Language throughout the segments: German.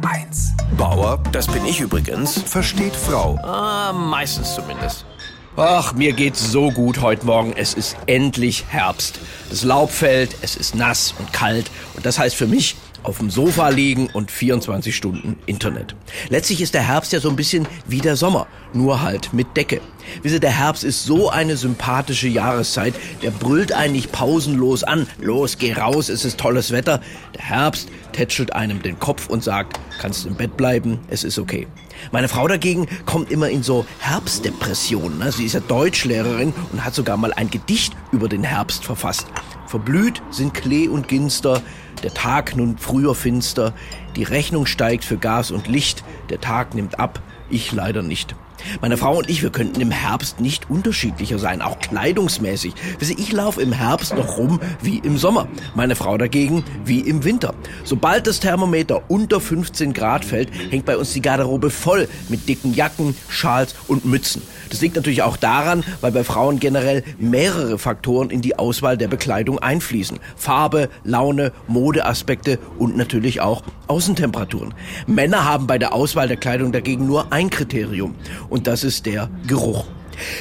HR1. Bauer, das bin ich übrigens, versteht Frau. Ah, meistens zumindest. Ach, mir geht's so gut heute Morgen. Es ist endlich Herbst. Das Laub fällt, es ist nass und kalt. Und das heißt für mich, auf dem Sofa liegen und 24 Stunden Internet. Letztlich ist der Herbst ja so ein bisschen wie der Sommer, nur halt mit Decke. Wisst der Herbst ist so eine sympathische Jahreszeit, der brüllt eigentlich pausenlos an. Los, geh raus, es ist tolles Wetter. Der Herbst tätschelt einem den Kopf und sagt, kannst im Bett bleiben, es ist okay. Meine Frau dagegen kommt immer in so Herbstdepressionen. Ne? Sie ist ja Deutschlehrerin und hat sogar mal ein Gedicht über den Herbst verfasst. Verblüht sind Klee und Ginster, der Tag nun früher finster, die Rechnung steigt für Gas und Licht, der Tag nimmt ab, ich leider nicht. Meine Frau und ich, wir könnten im Herbst nicht unterschiedlicher sein, auch kleidungsmäßig. Ich laufe im Herbst noch rum wie im Sommer. Meine Frau dagegen wie im Winter. Sobald das Thermometer unter 15 Grad fällt, hängt bei uns die Garderobe voll mit dicken Jacken, Schals und Mützen. Das liegt natürlich auch daran, weil bei Frauen generell mehrere Faktoren in die Auswahl der Bekleidung einfließen. Farbe, Laune, Modeaspekte und natürlich auch Außentemperaturen. Männer haben bei der Auswahl der Kleidung dagegen nur ein Kriterium und das ist der Geruch.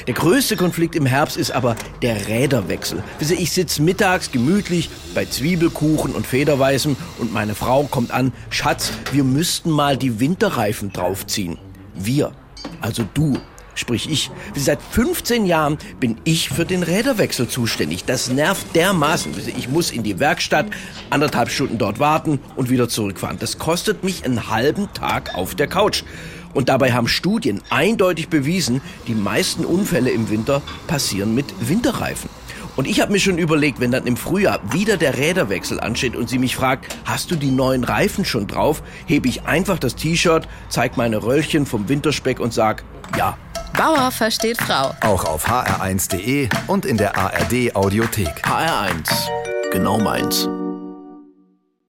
Der größte Konflikt im Herbst ist aber der Räderwechsel. Ich sitze mittags gemütlich bei Zwiebelkuchen und Federweißem und meine Frau kommt an, Schatz, wir müssten mal die Winterreifen draufziehen. Wir, also du, sprich ich. Seit 15 Jahren bin ich für den Räderwechsel zuständig. Das nervt dermaßen. Ich muss in die Werkstatt, anderthalb Stunden dort warten und wieder zurückfahren. Das kostet mich einen halben Tag auf der Couch. Und dabei haben Studien eindeutig bewiesen, die meisten Unfälle im Winter passieren mit Winterreifen. Und ich habe mir schon überlegt, wenn dann im Frühjahr wieder der Räderwechsel ansteht und sie mich fragt, hast du die neuen Reifen schon drauf, hebe ich einfach das T-Shirt, zeig meine Röllchen vom Winterspeck und sag, ja. Bauer versteht Frau. Auch auf hr1.de und in der ARD Audiothek. HR1, genau meins.